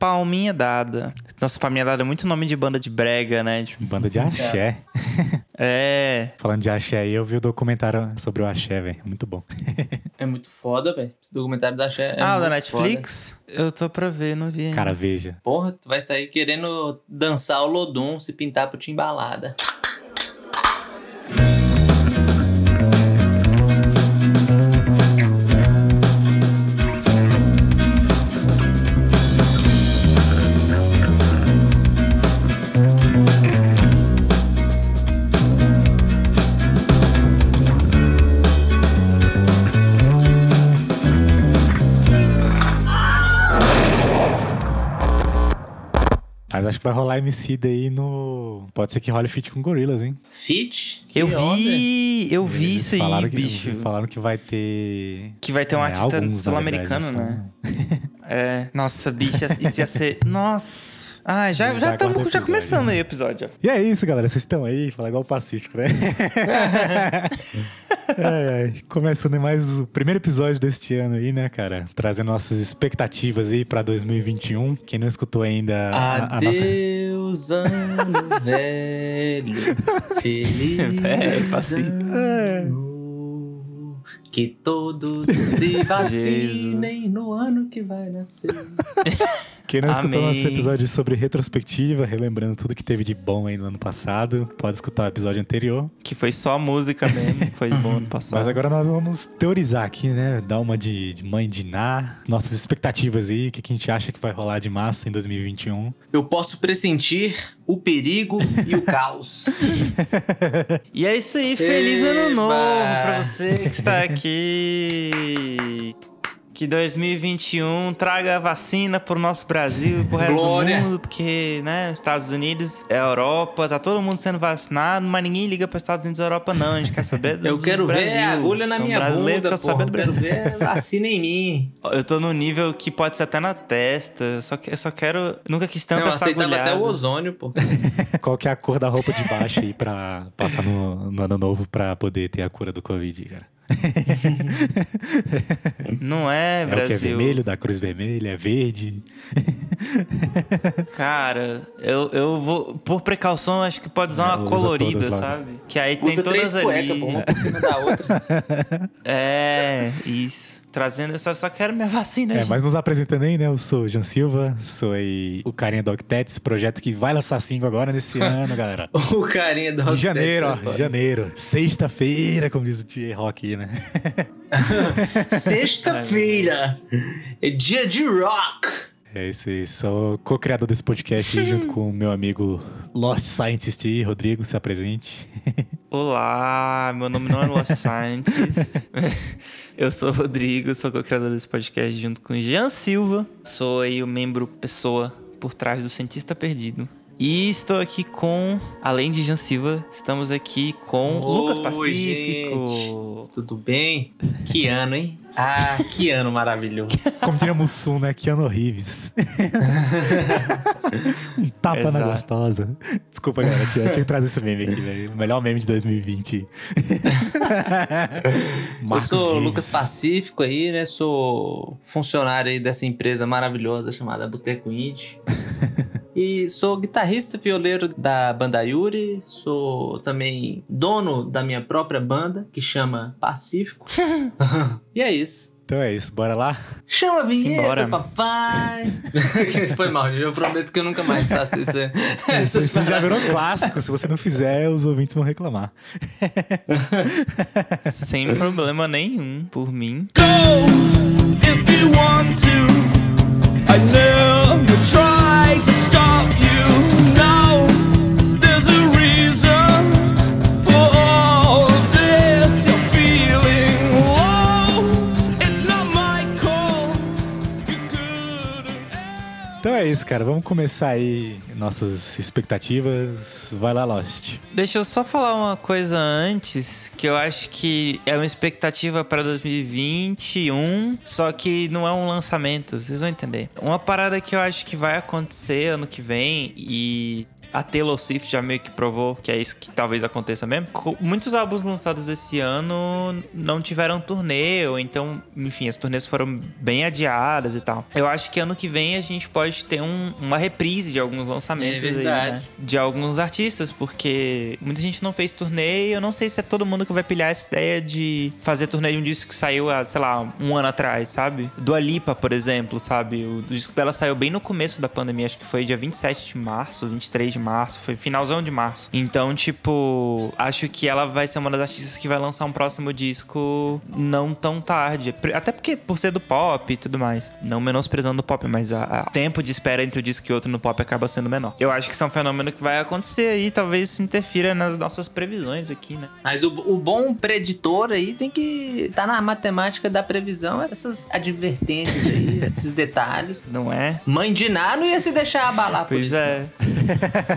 palminha dada. Nossa, palminha dada é muito nome de banda de brega, né? Tipo, Banda de axé. é. Falando de axé aí, eu vi o documentário sobre o axé, velho. Muito bom. É muito foda, velho. Esse documentário da Cher é ah, o da Netflix? Eu tô pra ver, não vi. ainda. Cara, veja. foda. Porra, tu vai sair querendo dançar o Lodum, se pintar pro timbalada. Acho que vai rolar MC daí no. Pode ser que role feat com Gorillaz, hein? Fit? Eu Que onda. vi, eu vi Eles isso aí, que, bicho. Falaram que vai ter. Que vai ter um É, artista sul-americano, né? É. Nossa, bicho, isso ia ser. Nossa. Ah, já Já já estamos aguarda o já episódio. começando aí o episódio. E é isso, galera. Vocês estão aí, falar igual o Pacífico, né? Ai, ai. Começando mais o primeiro episódio deste ano aí, né, cara? Trazendo nossas expectativas aí pra 2021. Quem não escutou ainda a, a nossa. Adeus, ano velho. Feliz passinho. ano. Que todos se vacinem no ano que vai nascer. Quem não escutou Amém. nosso episódio sobre retrospectiva, relembrando tudo que teve de bom aí no ano passado, pode escutar o episódio anterior. Que foi só música mesmo. Foi bom ano passado. Mas agora nós vamos teorizar aqui, né? Dar uma de, de mãe de Ná, nossas expectativas aí, o que, que a gente acha que vai rolar de massa em 2021. Eu posso pressentir o perigo e o caos. E é isso aí, feliz ano Eba! novo pra você que está aqui. Que 2021 traga vacina pro nosso Brasil e pro resto Glória! do mundo, porque, né, Estados Unidos, é Europa, tá todo mundo sendo vacinado, mas ninguém liga para Estados Unidos e Europa não, a gente quer saber do Eu quero do ver Brasil. a agulha na Sou minha brasileiro, bunda, quero saber do Brasil. quero ver vacina em mim. Eu tô num nível que pode ser até na testa, eu só, que- eu só quero... Nunca quis tanto Não, eu essa aceitava até agulhada. o ozônio, pô. Qual que é a cor da roupa de baixo aí pra passar no, no ano novo pra poder ter a cura do Covid, cara? Não é, É o que é Brasil. vermelho, da cruz vermelha, é verde. Cara, eu, eu vou. Por precaução, acho que pode usar É, uma usa colorida, sabe? Que aí tem Usa todas três ali. cuecas, pô, uma por cima da outra. É, isso. Trazendo, eu só, quero minha vacina, É, gente. mas nos apresentando aí, né? Eu sou o Jean Silva, sou o carinha do Octets, projeto que vai lançar single agora nesse ano, galera. o carinha do Rock janeiro, ó, pô. janeiro. Sexta-feira, como diz o Tio Rock, né? Sexta-feira é dia de rock. É isso aí, sou co-criador desse podcast junto com o meu amigo Lost Scientist Rodrigo, se apresente. Olá, meu nome não é Lost Scientist. eu sou o Rodrigo, sou co-criador desse podcast junto com o Jean Silva. Sou aí o membro pessoa por trás do Cientista Perdido. E estou aqui com, além de Jean Silva, estamos aqui com Oi, Lucas Pacífico. Tudo bem? Que ano, hein? Ah, que ano maravilhoso. Como diria Mussum, né? Keanu Reeves. um tapa na Exato. gostosa. Desculpa, galera, tinha, tinha que trazer esse meme aqui, velho. O melhor meme de 2020. Eu sou o Dias. Lucas Pacífico aí, né? Sou funcionário aí dessa empresa maravilhosa chamada Boteco Indie. E sou guitarrista violeiro da banda Yuri. Sou também dono da minha própria banda, que chama Pacífico. e é isso. Então é isso, bora lá? Chama a vinheta, Simbora. papai! Foi mal, eu prometo que eu nunca mais faço isso. Isso, essas isso já virou clássico. Se você não fizer, os ouvintes vão reclamar. Sem problema nenhum, por mim. if you want to. I never cara. Vamos começar aí nossas expectativas. Vai lá, Lost. Deixa eu só falar uma coisa antes, que eu acho que é uma expectativa para 2021, só que não é um lançamento, vocês vão entender. Uma parada que eu acho que vai acontecer ano que vem e a Taylor Swift já meio que provou que é isso que talvez aconteça mesmo. Muitos álbuns lançados esse ano não tiveram turnê, ou então, enfim, as turnês foram bem adiadas e tal. Eu acho que ano que vem a gente pode ter um- uma reprise de alguns lançamentos É aí, né? De alguns artistas, porque muita gente não fez turnê e eu não sei se é todo mundo que vai pilhar essa ideia de fazer turnê de um disco que saiu há, sei lá, um ano atrás, sabe? Do Alipa, por exemplo, sabe? O, o disco dela saiu bem no começo da pandemia, acho que foi dia 27 de março, 23 de março, foi finalzão de março. Então, tipo, acho que ela vai ser uma das artistas que vai lançar um próximo disco não tão tarde. Até porque, por ser do pop e tudo mais. Não menosprezando o pop, mas o tempo de espera entre um disco e outro no pop acaba sendo menor. Eu acho que isso é um fenômeno que vai acontecer aí, talvez isso interfira nas nossas previsões aqui, né? Mas o, o bom preditor aí tem que tá na matemática da previsão, essas advertências aí, esses detalhes. Não é? Mãe de Ná não ia se deixar abalar por Pois isso. é.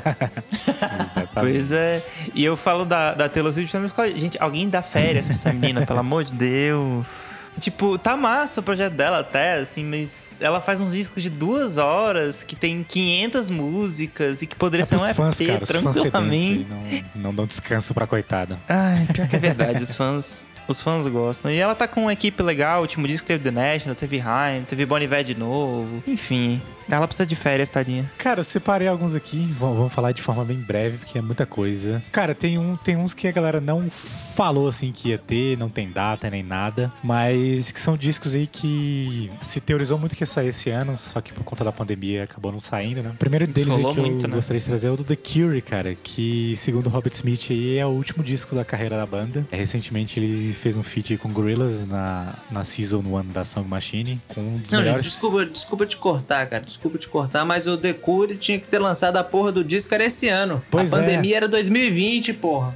Pois é. E eu falo da, da Taylor Swift também porque, gente, alguém dá férias pra essa menina, pelo amor de Deus. Tipo, tá massa o projeto dela até, assim, mas ela faz uns discos de duas horas que tem 500 músicas e que poderia É ser um EP fãs, cara. Tranquilamente. não, não dão descanso pra coitada. Ai, pior que é verdade, os fãs. Os fãs gostam. E ela tá com uma equipe legal. O último disco teve The National, teve Haim, teve Bon Iver de novo. Enfim, ela precisa de férias, tadinha. Cara, eu separei alguns aqui, vamos, vamos falar de forma bem breve, porque é muita coisa. Cara, tem, um, tem uns que a galera não falou assim que ia ter, não tem data nem nada, mas que são discos aí que se teorizou muito que ia sair esse ano, só que por conta da pandemia acabou não saindo, né? O primeiro deles aí que muito, eu né? gostaria de trazer é o do The Cure, cara, que segundo o Robert Smith aí é o último disco da carreira da banda. É, recentemente ele fez um feat aí com Gorillaz na, na Season 1 da Song Machine, com um dos Não, gente, melhores... desculpa, desculpa te cortar, cara. Desculpa te cortar, mas o The Cure tinha que ter lançado a porra do disco era esse ano. Pois a é. pandemia era 2020, porra.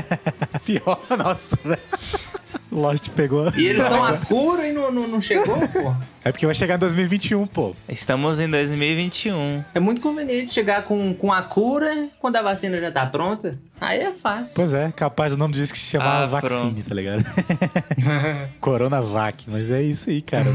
Pior, nossa, velho. Lost pegou. E eles são a cura e não, não, não chegou, porra. É porque vai chegar em 2021, pô. Estamos em 2021. É muito conveniente chegar com, com a cura quando a vacina já tá pronta. Aí é fácil. Pois é, capaz o nome disso que se chamava Ah, Vaccine, pronto. tá ligado? Coronavac, mas é isso aí, cara.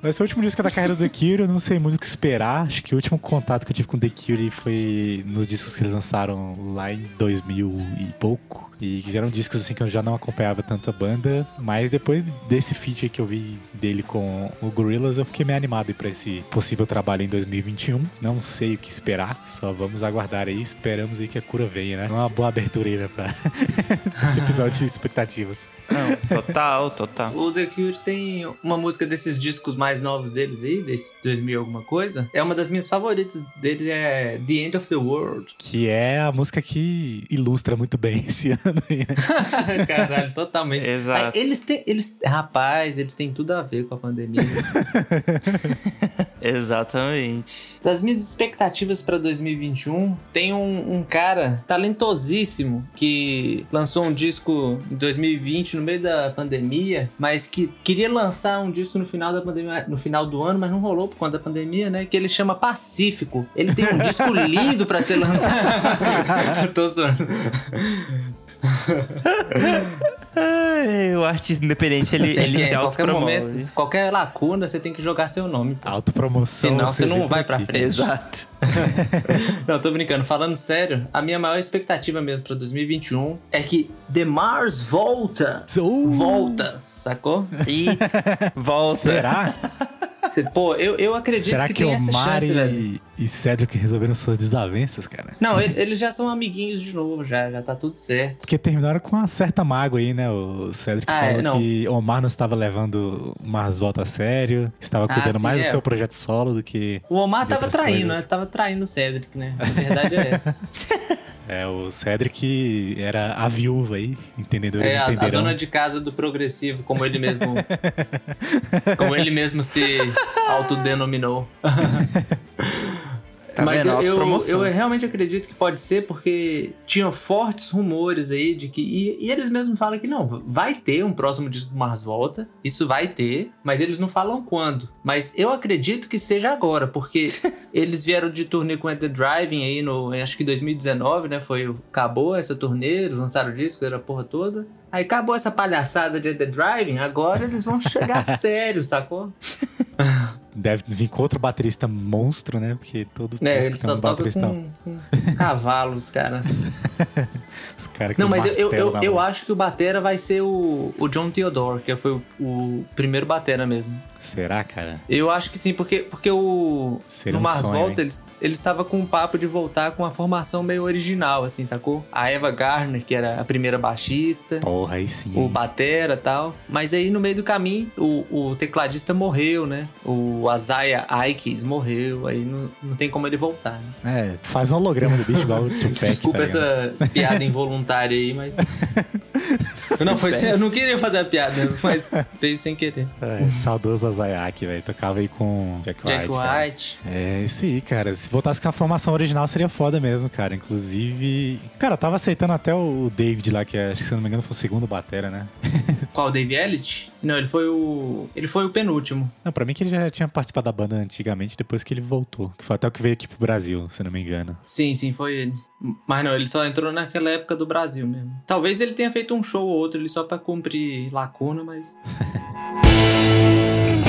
Vai ser o último disco da carreira do The Cure, eu não sei muito o que esperar. Acho que o último contato que eu tive com The Cure foi nos discos que eles lançaram lá em 2000 e pouco. E que eram discos assim que eu já não acompanhava tanto a banda. Mas depois desse feat aí que eu vi dele com o Gorillaz, eu fiquei meio animado pra esse possível trabalho em 2021. Não sei o que esperar, só vamos aguardar aí. Esperamos aí que a cura venha, né? Uma boa abertura aí, né, pra esse episódio de expectativas. Não, total, total. O The Cure tem uma música desses discos mais novos deles aí, desde 2000 alguma coisa. É uma das minhas favoritas deles, é The End of the World. Que é a música que ilustra muito bem esse ano aí, né? Caralho, totalmente. Exato. Eles têm, eles, rapaz, eles têm tudo a ver com a pandemia. Exatamente. Das minhas expectativas pra 2021, tem um, um cara talentosíssimo que lançou um disco em 2020 no meio da pandemia, mas que queria lançar um disco no final da pandemia, no final do ano, mas não rolou por conta da pandemia, né? Que ele chama Pacífico. Ele tem um disco lindo pra ser lançado. Tô zoando. O artista independente, ele, Tem ele que, se em qualquer momento, qualquer lacuna, você tem que jogar seu nome. pô. Autopromoção. Senão você não vai pra aqui. frente. Exato. Não, tô brincando. Falando sério, a minha maior expectativa mesmo pra 2021 é que The Mars volta. Uh, Volta, sacou? E volta. Será? Pô, eu, eu acredito Será que, que, tem essa Omar chance, velho. e, e Cedric resolveram suas desavenças, cara? Não, ele- eles já são amiguinhos de novo, já, já tá tudo certo. Porque terminaram com uma certa mágoa aí, né? O Cedric Ah, é, falou não. que Omar não estava levando o Mars Volta a sério, estava Ah, cuidando sim, mais do é. seu projeto solo do que. O Omar tava traindo, coisas. né? Tava traindo o Cedric, né? A verdade é essa. É, o Cedric era a viúva aí, entendedores É a, a dona de casa do progressivo, como ele mesmo. como ele mesmo se autodenominou. Tá Mas vendo? eu, eu, eu realmente acredito que pode ser porque tinham fortes rumores aí de que. E, e eles mesmos falam que não, vai ter um próximo disco do Mars Volta. Isso vai ter, mas eles não falam quando. Mas eu acredito que seja agora, porque eles vieram de turnê com At The Driving aí no. Acho que 2019, né? Foi. Acabou essa turnê, eles lançaram o disco, era a porra toda. Aí acabou essa palhaçada de The Driving, agora eles vão chegar sério, sacou? deve vir com outro baterista monstro, né? Porque todos É, ele que só tem um toca baterista. com, com cavalos, cara. Os caras que Não, mas eu, eu, eu, acho que o Batera vai ser o, o John Theodore, que foi o, o primeiro Batera mesmo. Será, cara? Eu acho que sim, porque, porque o. Seria no um Mars sonho, Volta, hein? eles, eles estavam com um papo de voltar com uma formação meio original, assim, sacou? A Eva Gardner, que era a primeira baixista. Porra, aí sim. O Batera e tal. Mas aí no meio do caminho, o, o tecladista morreu, né? O Azaya Aikis morreu. Aí não, não tem como ele voltar, né? É, faz um holograma do bicho igual o Tupac, Desculpa tá essa piada involuntária aí, mas. não, foi sem, eu não queria fazer a piada, mas veio sem querer. É, saudoso Azayak, velho. Tocava aí com Jack White. Jack cara. White. É, isso aí, cara. Se voltasse com a formação original, seria foda mesmo, cara. Inclusive. Cara, eu tava aceitando até o David lá, que é, acho que se não me engano o segundo batera, né? Qual, o Dave Elliott? Não, ele foi o. Ele foi o penúltimo. Não, pra mim que ele já tinha participado da banda antigamente, depois que ele voltou. Que foi até o que veio aqui pro Brasil, se não me engano. Sim, sim, foi ele. Mas não, ele só entrou naquela época do Brasil mesmo. Talvez ele tenha feito um show ou outro ali só pra cumprir lacuna, mas.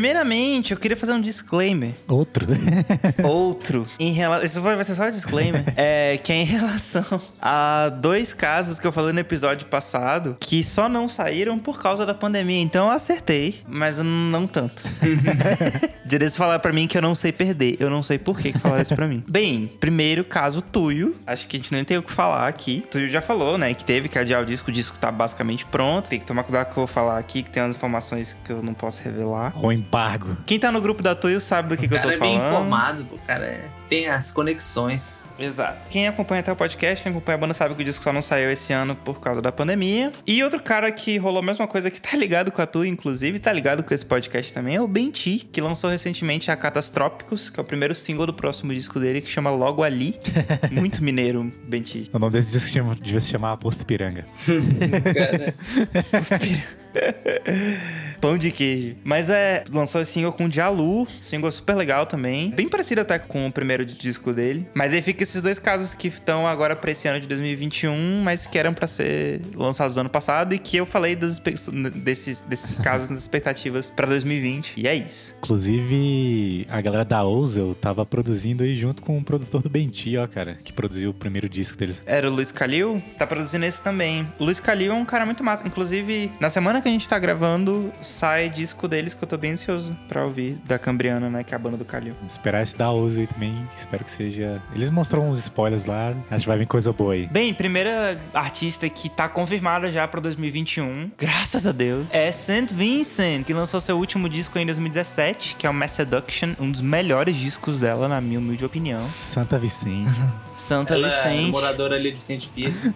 Primeiramente, eu queria fazer um disclaimer. Outro. Outro. Em relação. Isso vai ser só um disclaimer. é que é em relação a dois casos que eu falei no episódio passado que só não saíram por causa da pandemia. Então eu acertei, mas não tanto. Direito falar pra mim que eu não sei perder. Eu não sei por que, que falaram isso pra mim. Bem, primeiro caso Tuyo. Acho que a gente nem tem o que falar aqui. Tuyo já falou, né? Que teve que adiar o disco. O disco tá basicamente pronto. Tem que tomar cuidado com o que eu vou falar aqui, que tem umas informações que eu não posso revelar. o embargo. Quem tá no grupo da Tuyo sabe do que, o que eu cara tô é bem falando. informado, pô, o cara é... tem as conexões. Exato. Quem acompanha até o podcast, quem acompanha a banda sabe que o disco só não saiu esse ano por causa da pandemia. E outro cara que rolou a mesma coisa, que tá ligado com a tua, inclusive, tá ligado com esse podcast também, é o Benti, que lançou recentemente a Catastrópicos, que é o primeiro single do próximo disco dele, que chama Logo Ali. Muito mineiro, Benti. O nome desse disco chama- devia se chamar Posto Piranga. Cara, Pão de queijo. Mas é, lançou esse single com o Jalu, single super legal também. Bem parecido até com o primeiro disco dele. Mas aí fica esses dois casos que estão agora pra esse ano de 2021, mas que eram pra ser lançados no ano passado e que eu falei das, desses, desses casos nas expectativas pra 2020. E é isso. Inclusive, a galera da Ozel tava produzindo aí junto com o produtor do Benti, ó, cara, que produziu o primeiro disco deles. Era o Luiz Calil, tá produzindo esse também. O Luiz Calil é um cara muito massa. Inclusive, na semana que a gente tá gravando, sai disco deles que eu tô bem ansioso pra ouvir, da Cambriana, né, que é a banda do Calil. Esperar esse da Ozel aí também, espero que seja. Eles mostraram uns spoilers lá, acho que vai vir coisa boa aí. Bem, primeira artista que tá confirmada já pra 2021, graças a Deus, é St. Vincent, que lançou seu último disco em 2017, que é o Mass Seduction, um dos melhores discos dela, na minha humilde opinião. Santa Vicente. Santa ela é Vicente. moradora ali de Vicente Pires.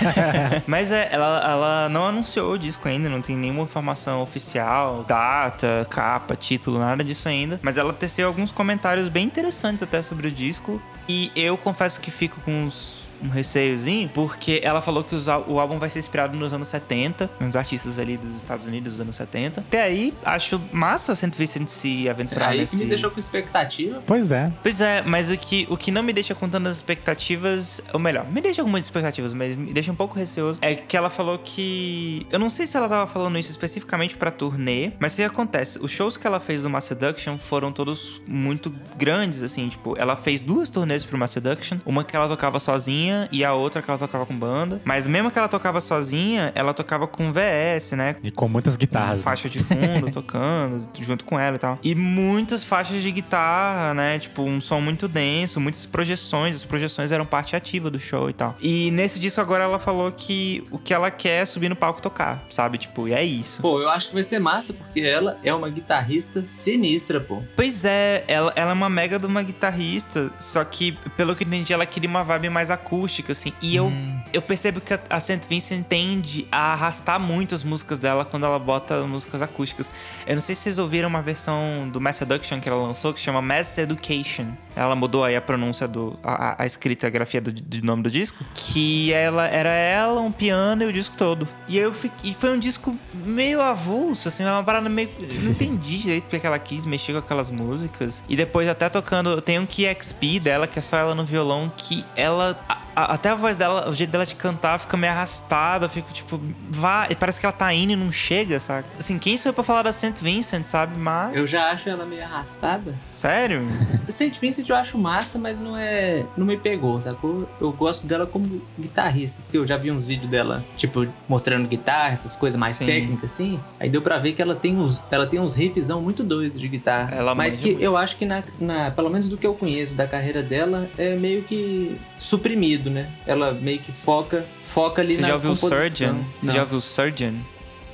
Mas é, ela, ela não anunciou o disco ainda, não tem nenhuma informação oficial, data, capa, título, nada disso ainda. Mas ela teceu alguns comentários bem interessantes até sobre o disco. E eu confesso que fico com uns um receiozinho, porque ela falou que os o álbum vai ser inspirado nos anos 70, nos artistas ali dos Estados Unidos dos anos 70. Até aí, acho massa St. Vincent se aventurar Aí nesse... que me deixou com expectativa. pois é. Pois é, mas o que, o que não me deixa com tantas expectativas, ou melhor, me deixa com muitas expectativas, mas me deixa um pouco receoso, é que ela falou que. Eu não sei se ela tava falando isso especificamente pra turnê, mas o que acontece? Os shows que ela fez do Mass Seduction foram todos muito grandes, assim, tipo, ela fez duas turnês pro Mass Seduction, uma que ela tocava sozinha e a outra que ela tocava com banda, mas mesmo que ela tocava sozinha, ela tocava com VS, né? E com muitas guitarras. né? faixa de fundo tocando junto com ela e tal. E muitas faixas de guitarra, né? Tipo, um som muito denso, muitas projeções. As projeções eram parte ativa do show e tal. E nesse disco agora ela falou que o que ela quer é subir no palco e tocar, sabe? Tipo, e é isso. Pô, eu acho que vai ser massa, porque ela é uma guitarrista sinistra, pô. Pois é, ela, ela é uma mega de uma guitarrista, só que, pelo que eu entendi, ela queria uma vibe mais acústica, assim. E eu eu percebo que a- St. Vincent tende a arrastar muito as músicas dela quando ela bota músicas acústicas. Eu não sei se vocês ouviram uma versão do Mass Seduction que ela lançou, que chama Mass Education. Ela mudou aí a pronúncia do. a, a- escrita, a grafia do, do nome do disco. Que ela era ela, um piano e o disco todo. E eu fiquei. E foi um disco meio avulso, assim, uma parada meio. Não entendi direito porque que ela quis mexer com aquelas músicas. E depois até tocando. Tem um KXP dela, que é só ela no violão, que ela. A- até a voz dela, o jeito dela de cantar fica meio arrastada. Eu fico tipo, vá. E parece que ela tá indo e não chega, sabe? Assim, quem sou eu pra falar da St. Vincent, sabe? Mas. Eu já acho ela meio arrastada. Sério? Saint Vincent eu acho massa, mas não é. Não me pegou, sacou? Eu gosto dela como guitarrista, porque eu já vi uns vídeos dela, tipo, mostrando guitarra, essas coisas mais Sim. técnicas, assim. Aí deu pra ver que ela tem uns, ela tem uns riffzão muito doidos de guitarra. Ela mas que muito. eu acho que, na, na- pelo menos do que eu conheço da carreira dela, é meio que suprimido, né? Ela meio que foca, foca ali Você na já ouviu o composição. Surgeon? Você Não. já ouviu o Surgeon?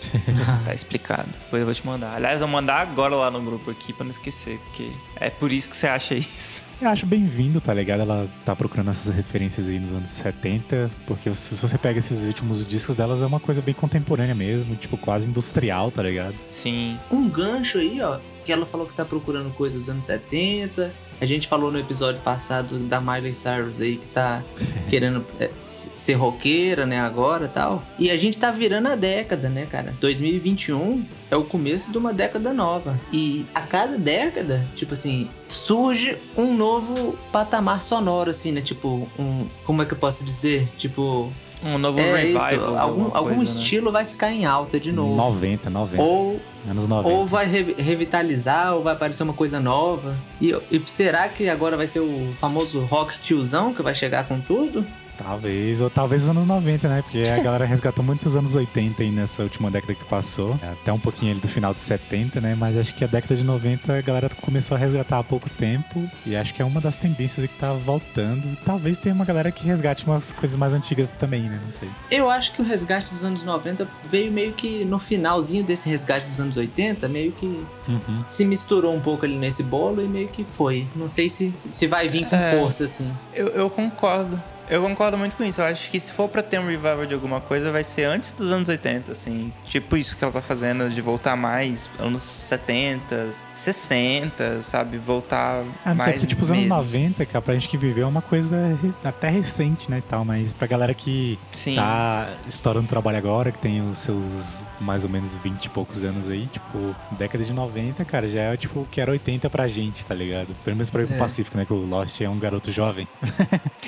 tá explicado. Depois eu vou te mandar. Aliás, eu vou mandar agora lá no grupo aqui pra não esquecer, porque é por isso que você acha isso. Eu acho bem-vindo, tá ligado? Ela tá procurando essas referências aí nos anos 70, porque se se você pega esses últimos discos delas, é uma coisa bem contemporânea mesmo, tipo, quase industrial, tá ligado? Sim. um gancho aí, ó, que ela falou que tá procurando coisas dos anos 70. A gente falou no episódio passado da Miley Cyrus aí que tá querendo é, ser roqueira, né, agora e tal. E a gente tá virando a década, né, cara? 2021 é o começo de uma década nova. E a cada década, tipo assim, surge um novo patamar sonoro, assim, né? Tipo, um. Como é que eu posso dizer? Tipo. Um novo É revival. algum, alguma algum coisa, né? estilo vai ficar em alta de novo. 90, 90. Ou anos 90. ou vai re- revitalizar, ou vai aparecer uma coisa nova. E, e será que agora vai ser o famoso rock tiozão que vai chegar com tudo? Talvez, ou talvez os anos 90, né? Porque a galera resgatou muitos anos 80 aí nessa última década que passou. Até um pouquinho ali do final de 70, né? Mas acho que a década de 90 a galera começou a resgatar há pouco tempo. E acho que é uma das tendências que tá voltando. Talvez tenha uma galera que resgate umas coisas mais antigas também, né? Não sei. Eu acho que o resgate dos anos 90 veio meio que no finalzinho desse resgate dos anos 80, meio que Uhum. se misturou um pouco ali nesse bolo e meio que foi. Não sei se, se vai vir com É. força, assim. Eu, eu concordo. Eu concordo muito com isso. Eu acho que se for pra ter um revival de alguma coisa, vai ser antes dos anos 80, assim. Tipo isso que ela tá fazendo, de voltar mais anos 70, 60, sabe? Voltar Ah, não sei, mais porque tipo os anos mesmo. 90, cara, pra gente que viveu é uma coisa até recente, né, e tal. Mas pra galera que Sim. tá estourando trabalho agora, que tem os seus mais ou menos 20 e poucos anos aí, tipo, década de 90, cara, já é tipo o que era 80 pra gente, tá ligado? Pelo menos pra ir pro É. Pacífico, né, que o Lost é um garoto jovem.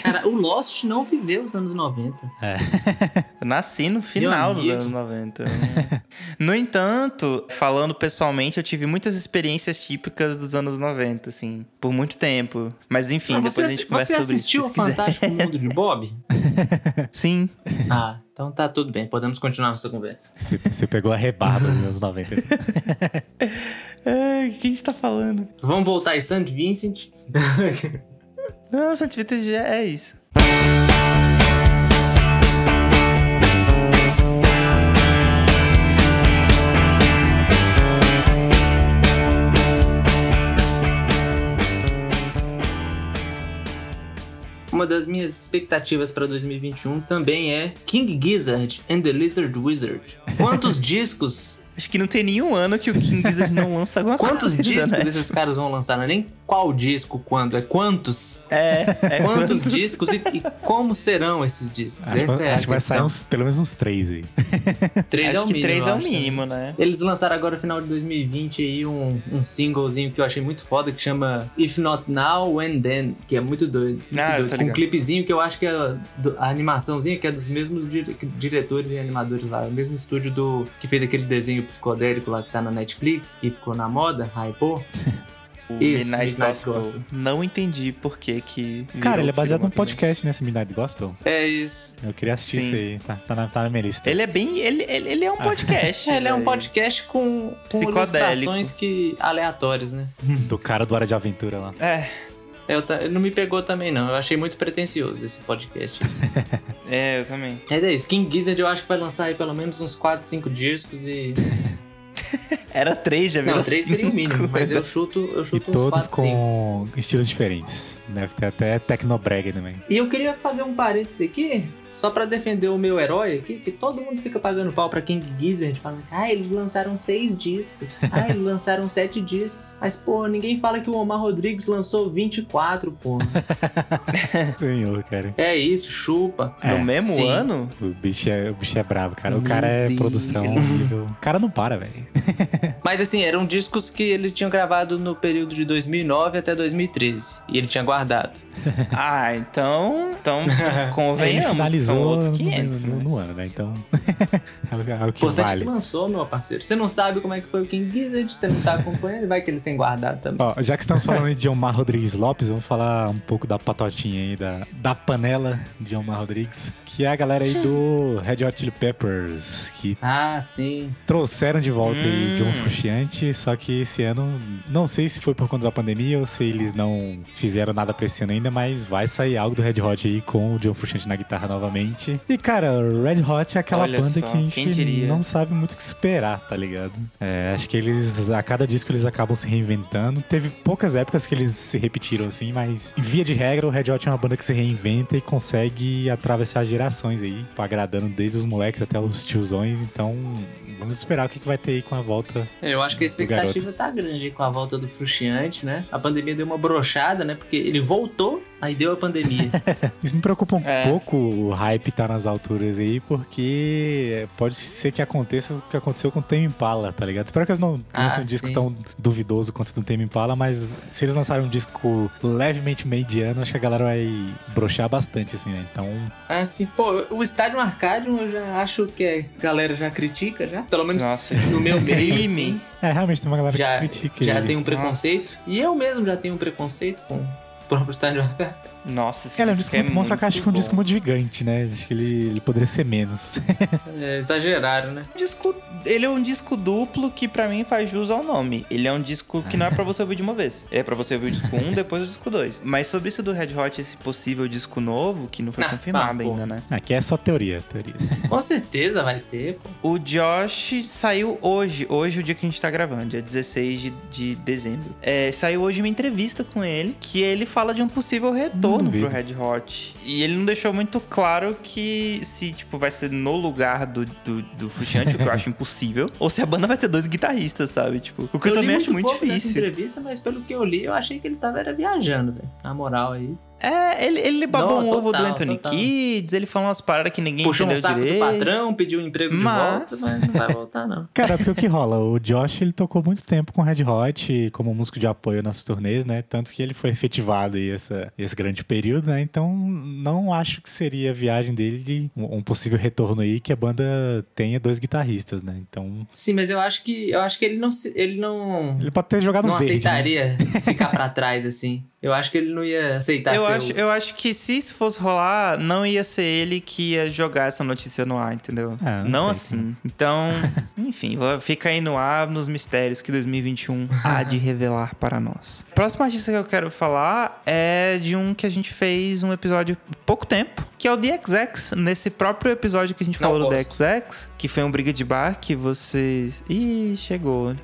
Cara, o Lost não viveu os anos 90. Eu nasci no final dos anos 90. no entanto, falando pessoalmente, eu tive muitas experiências típicas dos anos 90, assim, por muito tempo. Mas enfim, Ah, depois você, a gente conversa você sobre isso. assistiu se o. Fantástico Mundo de Bob? Sim. Ah, então tá tudo bem. Podemos continuar nossa conversa. Você, você pegou a rebarba dos anos 90. Ai, o que a gente tá falando? Vamos voltar em St. Vincent. Não, Saint Vitus já é isso. Uma das minhas expectativas para 2021 também é King Gizzard and the Lizard Wizard. Quantos discos, Acho que não tem nenhum ano que o King Gizzard não lança alguma quantos coisa, discos né? esses caras vão lançar? Não é nem qual disco, quando, é quantos. É, é Quantos discos e, e como serão esses discos? acho Essa que- é a acho que vai sair uns, pelo menos uns três aí. Três Acho é o que mínimo. três é o né? mínimo, né? Eles lançaram agora no final de 2020 aí um, um singlezinho que eu achei muito foda que chama If Not Now, When Then, que é muito doido. Muito Ah, eu doido. um clipezinho que eu acho que é do- a animaçãozinha que é dos mesmos dire- diretores e animadores lá, o mesmo estúdio do que fez aquele desenho psicodélico lá que tá na Netflix, que ficou na moda, hypou. O Isso, Midnight, Midnight Gospel. Gospel. Não entendi por que que... Cara, ele é baseado num podcast, né, esse Midnight Gospel. É isso. Eu queria assistir Sim. isso aí, tá, tá, na, tá na minha lista. Ele é bem... Ele, ele, ele é um podcast. É, ele é um velho. podcast com, com ilustrações que aleatórias, né? Do cara do Hora de Aventura lá. É, Eu, não me pegou também, não. Eu achei muito pretencioso esse podcast. é, eu também. Mas é isso, King Gizzard eu acho que vai lançar aí pelo menos uns 4, 5 discos e. Era três, já virou Não, três seria o mínimo, mas eu chuto, eu E chuto uns todos 4, 5. com estilos diferentes. Deve ter até Tecnobrega também. E eu queria fazer um parênteses aqui, só para defender o meu herói aqui, que todo mundo fica pagando pau para King Gizzard, falando que ah, eles lançaram seis discos, ah, eles lançaram sete discos, mas pô, ninguém fala que o Omar Rodrigues lançou 24, pô. Senhor, cara. É isso, chupa. É, no mesmo sim. ano? O bicho, é, o bicho é bravo, cara. O cara é produção. o cara não para, velho. mas assim, eram discos que ele tinha gravado no período de 2009 até 2013. E ele tinha guardado. ah, então. Então, convenhamos. É, são outros 500, no, no, ano, né? Então, é, é o que Importante é vale. que lançou, meu parceiro. Você não sabe como é que foi o King Gizzard, você não tá acompanhando, vai que eles têm guardado também. Ó, já que estamos falando de Omar Rodrigues Lopes, vamos falar um pouco da patotinha aí, da, da panela de Omar Rodrigues, que é a galera aí do Red Hot Chili Peppers, que ah, sim. trouxeram de volta hum. aí John hum. Frusciante, só que esse ano, não sei se foi por conta da pandemia ou se eles não fizeram nada pra esse ano ainda, mas vai sair algo do Red Hot aí com o John Frusciante na guitarra novamente. E cara, o Red Hot é aquela Olha banda só, que a gente não sabe muito o que esperar, tá ligado? É, acho que eles, a cada disco eles acabam se reinventando. Teve poucas épocas que eles se repetiram assim, mas via de regra o Red Hot é uma banda que se reinventa e consegue atravessar gerações aí, agradando desde os moleques até os tiozões, então vamos esperar o que, que vai ter aí com a volta Eu acho que a expectativa tá grande aí com a volta do Frustiante, né? A pandemia deu uma brochada, né? Porque ele voltou, aí deu a pandemia. Isso me preocupa um É. pouco o hype tá nas alturas aí, porque pode ser que aconteça o que aconteceu com o Tame Impala, tá ligado? Espero que eles não Ah, lancem um disco sim. tão duvidoso quanto o do Tame Impala, mas se eles lançarem um disco levemente mediano, acho que a galera vai brochar bastante, assim, né? Então, assim, pô, o Estádio Arcadium eu já acho que a galera já critica, já. Pelo menos Nossa. no meu assim, é, realmente tem uma galera já que critica já ele. tem um preconceito. E eu mesmo já tenho um preconceito com o próprio Estádio Arcadium. Nossa, esse É, ele é um disco disco muito bom, só que acho que é um disco muito gigante, né? Acho que ele, ele poderia ser menos. É, exageraram, né? disco, ele é um disco duplo que pra mim faz jus ao nome. Ele é um disco que não é pra você ouvir de uma vez. É pra você ouvir o disco 1, depois o disco 2. Mas sobre isso do Red Hot, esse possível disco novo, que não foi Ah, confirmado tá, ainda, né? Aqui é só teoria, teoria. Com certeza vai ter, pô. O Josh saiu hoje, hoje o dia que a gente tá gravando, dia 16 de, de dezembro. É, saiu hoje uma entrevista com ele, que ele fala de um possível retorno duvido. pro Red Hot. E ele não deixou muito claro que se, tipo, vai ser no lugar do, do, do Frusciante, o que eu acho impossível, ou se a banda vai ter dois guitarristas, sabe? Tipo, o que eu, li também acho muito pouco dessa difícil. entrevista, mas pelo que eu li, eu achei que ele tava era viajando, velho. Na moral aí. É, ele, ele babou Não, um ovo do Anthony total. Kids, ele falou umas paradas que ninguém Puxou um entendeu saco direito. do patrão, pediu um emprego de Mas- volta, mas não vai voltar, não. Cara, porque o que rola? O Josh, ele tocou muito tempo com Red Hot como músico de apoio nas turnês, né? Tanto que ele foi efetivado aí essa, esse grande período, né? Então, não acho que seria a viagem dele de um, um possível retorno aí que a banda tenha dois guitarristas, né? Então, Sim, mas eu acho que eu acho que ele não se- ele não ele pode ter jogado não verde, né? aceitaria ficar pra trás assim. Eu acho que ele não ia aceitar Eu acho, eu acho que se isso fosse rolar, não ia ser ele que ia jogar essa notícia no ar, entendeu? Ah, não não sei, assim. Então, enfim, fica aí no ar nos mistérios que 2021 há de revelar para nós. Próxima artista que eu quero falar é de um que a gente fez um episódio há pouco tempo, que é o The XX. Nesse próprio episódio que a gente Não falou do gosto. The XX, que foi um briga de bar que vocês. Ih, chegou.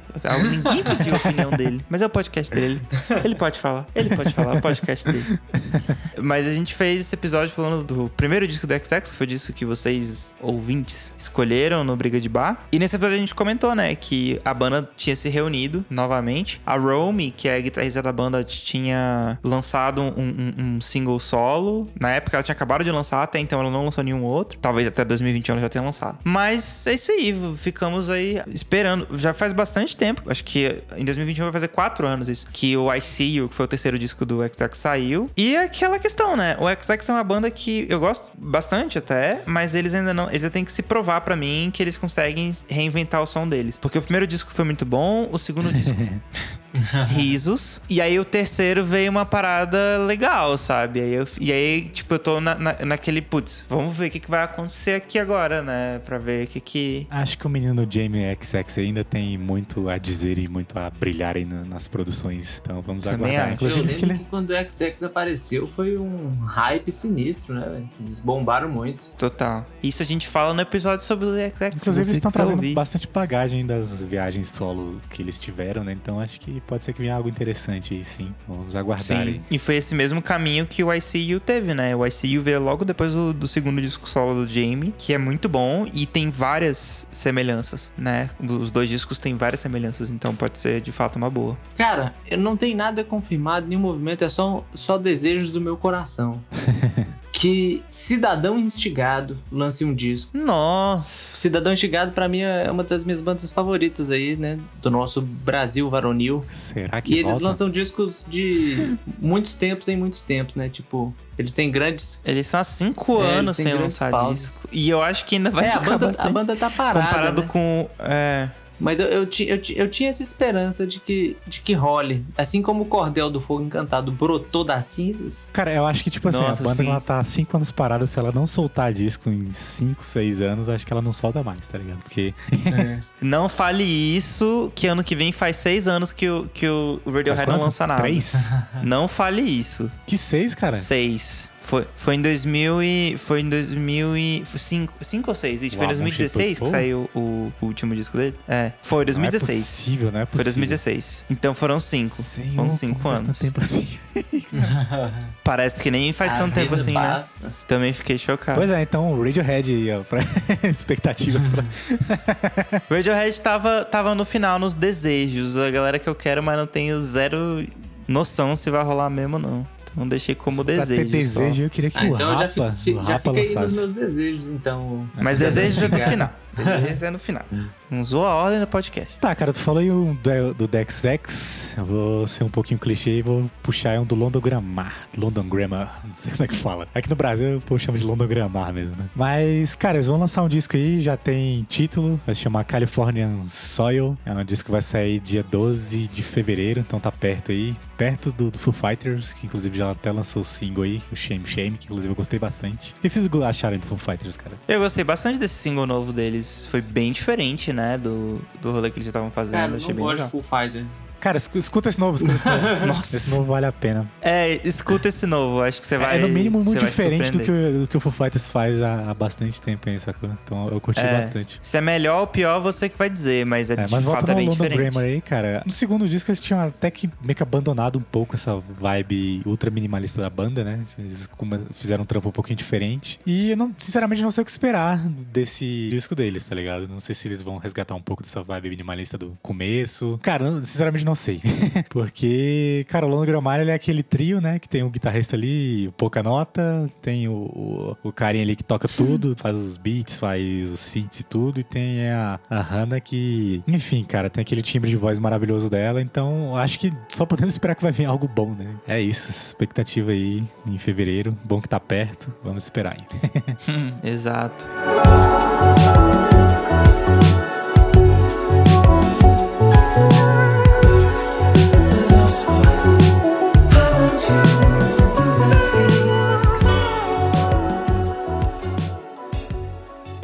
Ninguém pediu a opinião dele, mas é o podcast dele. Ele pode falar. Ele pode falar, é o podcast dele. Mas a gente fez esse episódio falando do primeiro disco do XX, foi o disco que vocês, ouvintes, escolheram no Briga de Bar. E nesse episódio a gente comentou, né, que a banda tinha se reunido novamente. A Romy, que é a guitarrista da banda, tinha lançado um, um- um single solo. Na época ela tinha acabado de lançar, até então ela não lançou nenhum outro. Talvez até 2021 ela já tenha lançado. Mas é isso aí, ficamos aí esperando. Já faz bastante tempo, acho que em 2021 vai fazer quatro anos isso, que o I See You, que foi o terceiro disco do XX, saiu. E é aquela questão, né? O XX é uma banda que eu gosto bastante até, mas eles ainda não. Eles ainda têm que se provar pra mim que eles conseguem reinventar o som deles. Porque o primeiro disco foi muito bom, o segundo disco. risos. E aí o terceiro veio uma parada legal, sabe? Aí eu- e aí, tipo, eu tô na, na- naquele, putz, vamos ver o que, que vai acontecer aqui agora, né? Pra ver o que que. Acho que o menino Jamie XX ainda tem muito a dizer e muito a brilhar aí na- nas produções. Então vamos Também aguardar. acho. Eu Inclusive, lembro que ele... que quando o XX apareceu foi um hype sinistro, né? Eles bombaram muito. Total. Isso a gente fala no episódio sobre o XX. Inclusive, eles estão trazendo ouvir. bastante bagagem das viagens solo que eles tiveram, né? Então acho que pode ser que venha algo interessante aí, sim. Vamos aguardar Sim, aí. e foi esse mesmo caminho que o ICU teve, né? O ICU veio logo depois do, do segundo disco solo do Jamie, que é muito bom e tem várias semelhanças, né? Os dois discos têm várias semelhanças, então pode ser de fato uma boa. Cara, eu não tem nada confirmado, nenhum movimento, é só, só desejos do meu coração. que Cidadão Instigado lance um disco. Nossa! Cidadão Instigado, pra mim, é uma das minhas bandas favoritas aí, né? Do nosso Brasil varonil. Será que E eles volta? lançam discos de muitos tempos em muitos tempos, né? Tipo, eles têm grandes. Eles estão há cinco É, anos eles sem lançar pausas. disco. E eu acho que ainda vai é, a ficar banda, bastante a banda tá parada. comparado né? com. É. Mas eu, eu, eu, eu tinha essa esperança de que, de que role. Assim como o Cordel do Fogo Encantado brotou das cinzas. Cara, eu acho que, tipo assim, Nossa, a banda sim. ela tá cinco anos parada. Se ela não soltar disco em cinco, seis anos, acho que ela não solta mais, tá ligado? Porque Não fale isso, que ano que vem faz seis anos que o, que o Radiohead não lança nada. Três? Não fale isso. que seis, cara? Seis. Foi, foi em 2000 e... Foi em 2005... Cinco ou seis? Isso, foi em Uau, 2016 que saiu o, o último disco dele? É, foi Não é 2016. possível, não é foi possível. 2016. Então foram cinco. Senhor, foram cinco como faz anos. tanto tempo assim. Parece que nem faz A tanto tempo assim, né? passa. Também fiquei chocado. Pois é, então o Radiohead aí, ó, pra expectativas pra... Radiohead tava, tava no final, nos desejos. A galera que eu quero, mas não tenho zero noção se vai rolar mesmo ou não. Então deixei como desejo. ter desejo, eu queria que Ah, o então eu já, Rapa, fi- fi- o já Rapa fiquei nos meus desejos, então. só. Mas desejos é no final. Desejos é no final. Não zoa a ordem do podcast. Tá, cara, tu falou aí o do, do Dex X. Eu vou ser um pouquinho clichê e vou puxar um do London Grammar. London Grammar, não sei como é que fala. Aqui no Brasil eu pô, chamo de London Grammar mesmo, né? Mas, cara, eles vão lançar um disco aí, já tem título, vai se chamar Californian Soil. É um disco que vai sair dia 12 de fevereiro, então tá perto aí. Perto do, do Foo Fighters, que inclusive já até lançou o single aí, o Shame Shame, que inclusive eu gostei bastante. O que vocês acharam do Foo Fighters, cara? Eu gostei bastante desse single novo deles. Foi bem diferente, né? Do, do rolê que eles já estavam fazendo. Cara, eu não gosto de. Full Fighter. Cara, escu- escuta esse novo, escuta esse novo. Nossa. Esse novo vale a pena. É, escuta esse novo. Acho que você vai. é no mínimo muito diferente do que, do que o Foo Fighters faz há, há bastante tempo aí, sacou? Então eu curti É. bastante. Se é melhor ou pior, você que vai dizer, mas é, É, de mas fato é bem London diferente. Grammar aí, cara. No segundo disco eles tinham até que meio que abandonado um pouco essa vibe ultra minimalista da banda, né? Eles fizeram um trampo um pouquinho diferente. E eu não, sinceramente não sei o que esperar desse disco deles, tá ligado? Não sei se eles vão resgatar um pouco dessa vibe minimalista do começo. Cara, sinceramente não sei. Porque, cara, o London Grammar ele é aquele trio, né? Que tem o guitarrista ali, pouca nota, tem o, o, o carinha ali que toca tudo, faz os beats, faz os synths e tudo, e tem a, a Hannah que, enfim, cara, tem aquele timbre de voz maravilhoso dela, então acho que só podemos esperar que vai vir algo bom, né? É isso, expectativa aí em fevereiro, bom que tá perto, vamos esperar aí. Hum, Exato.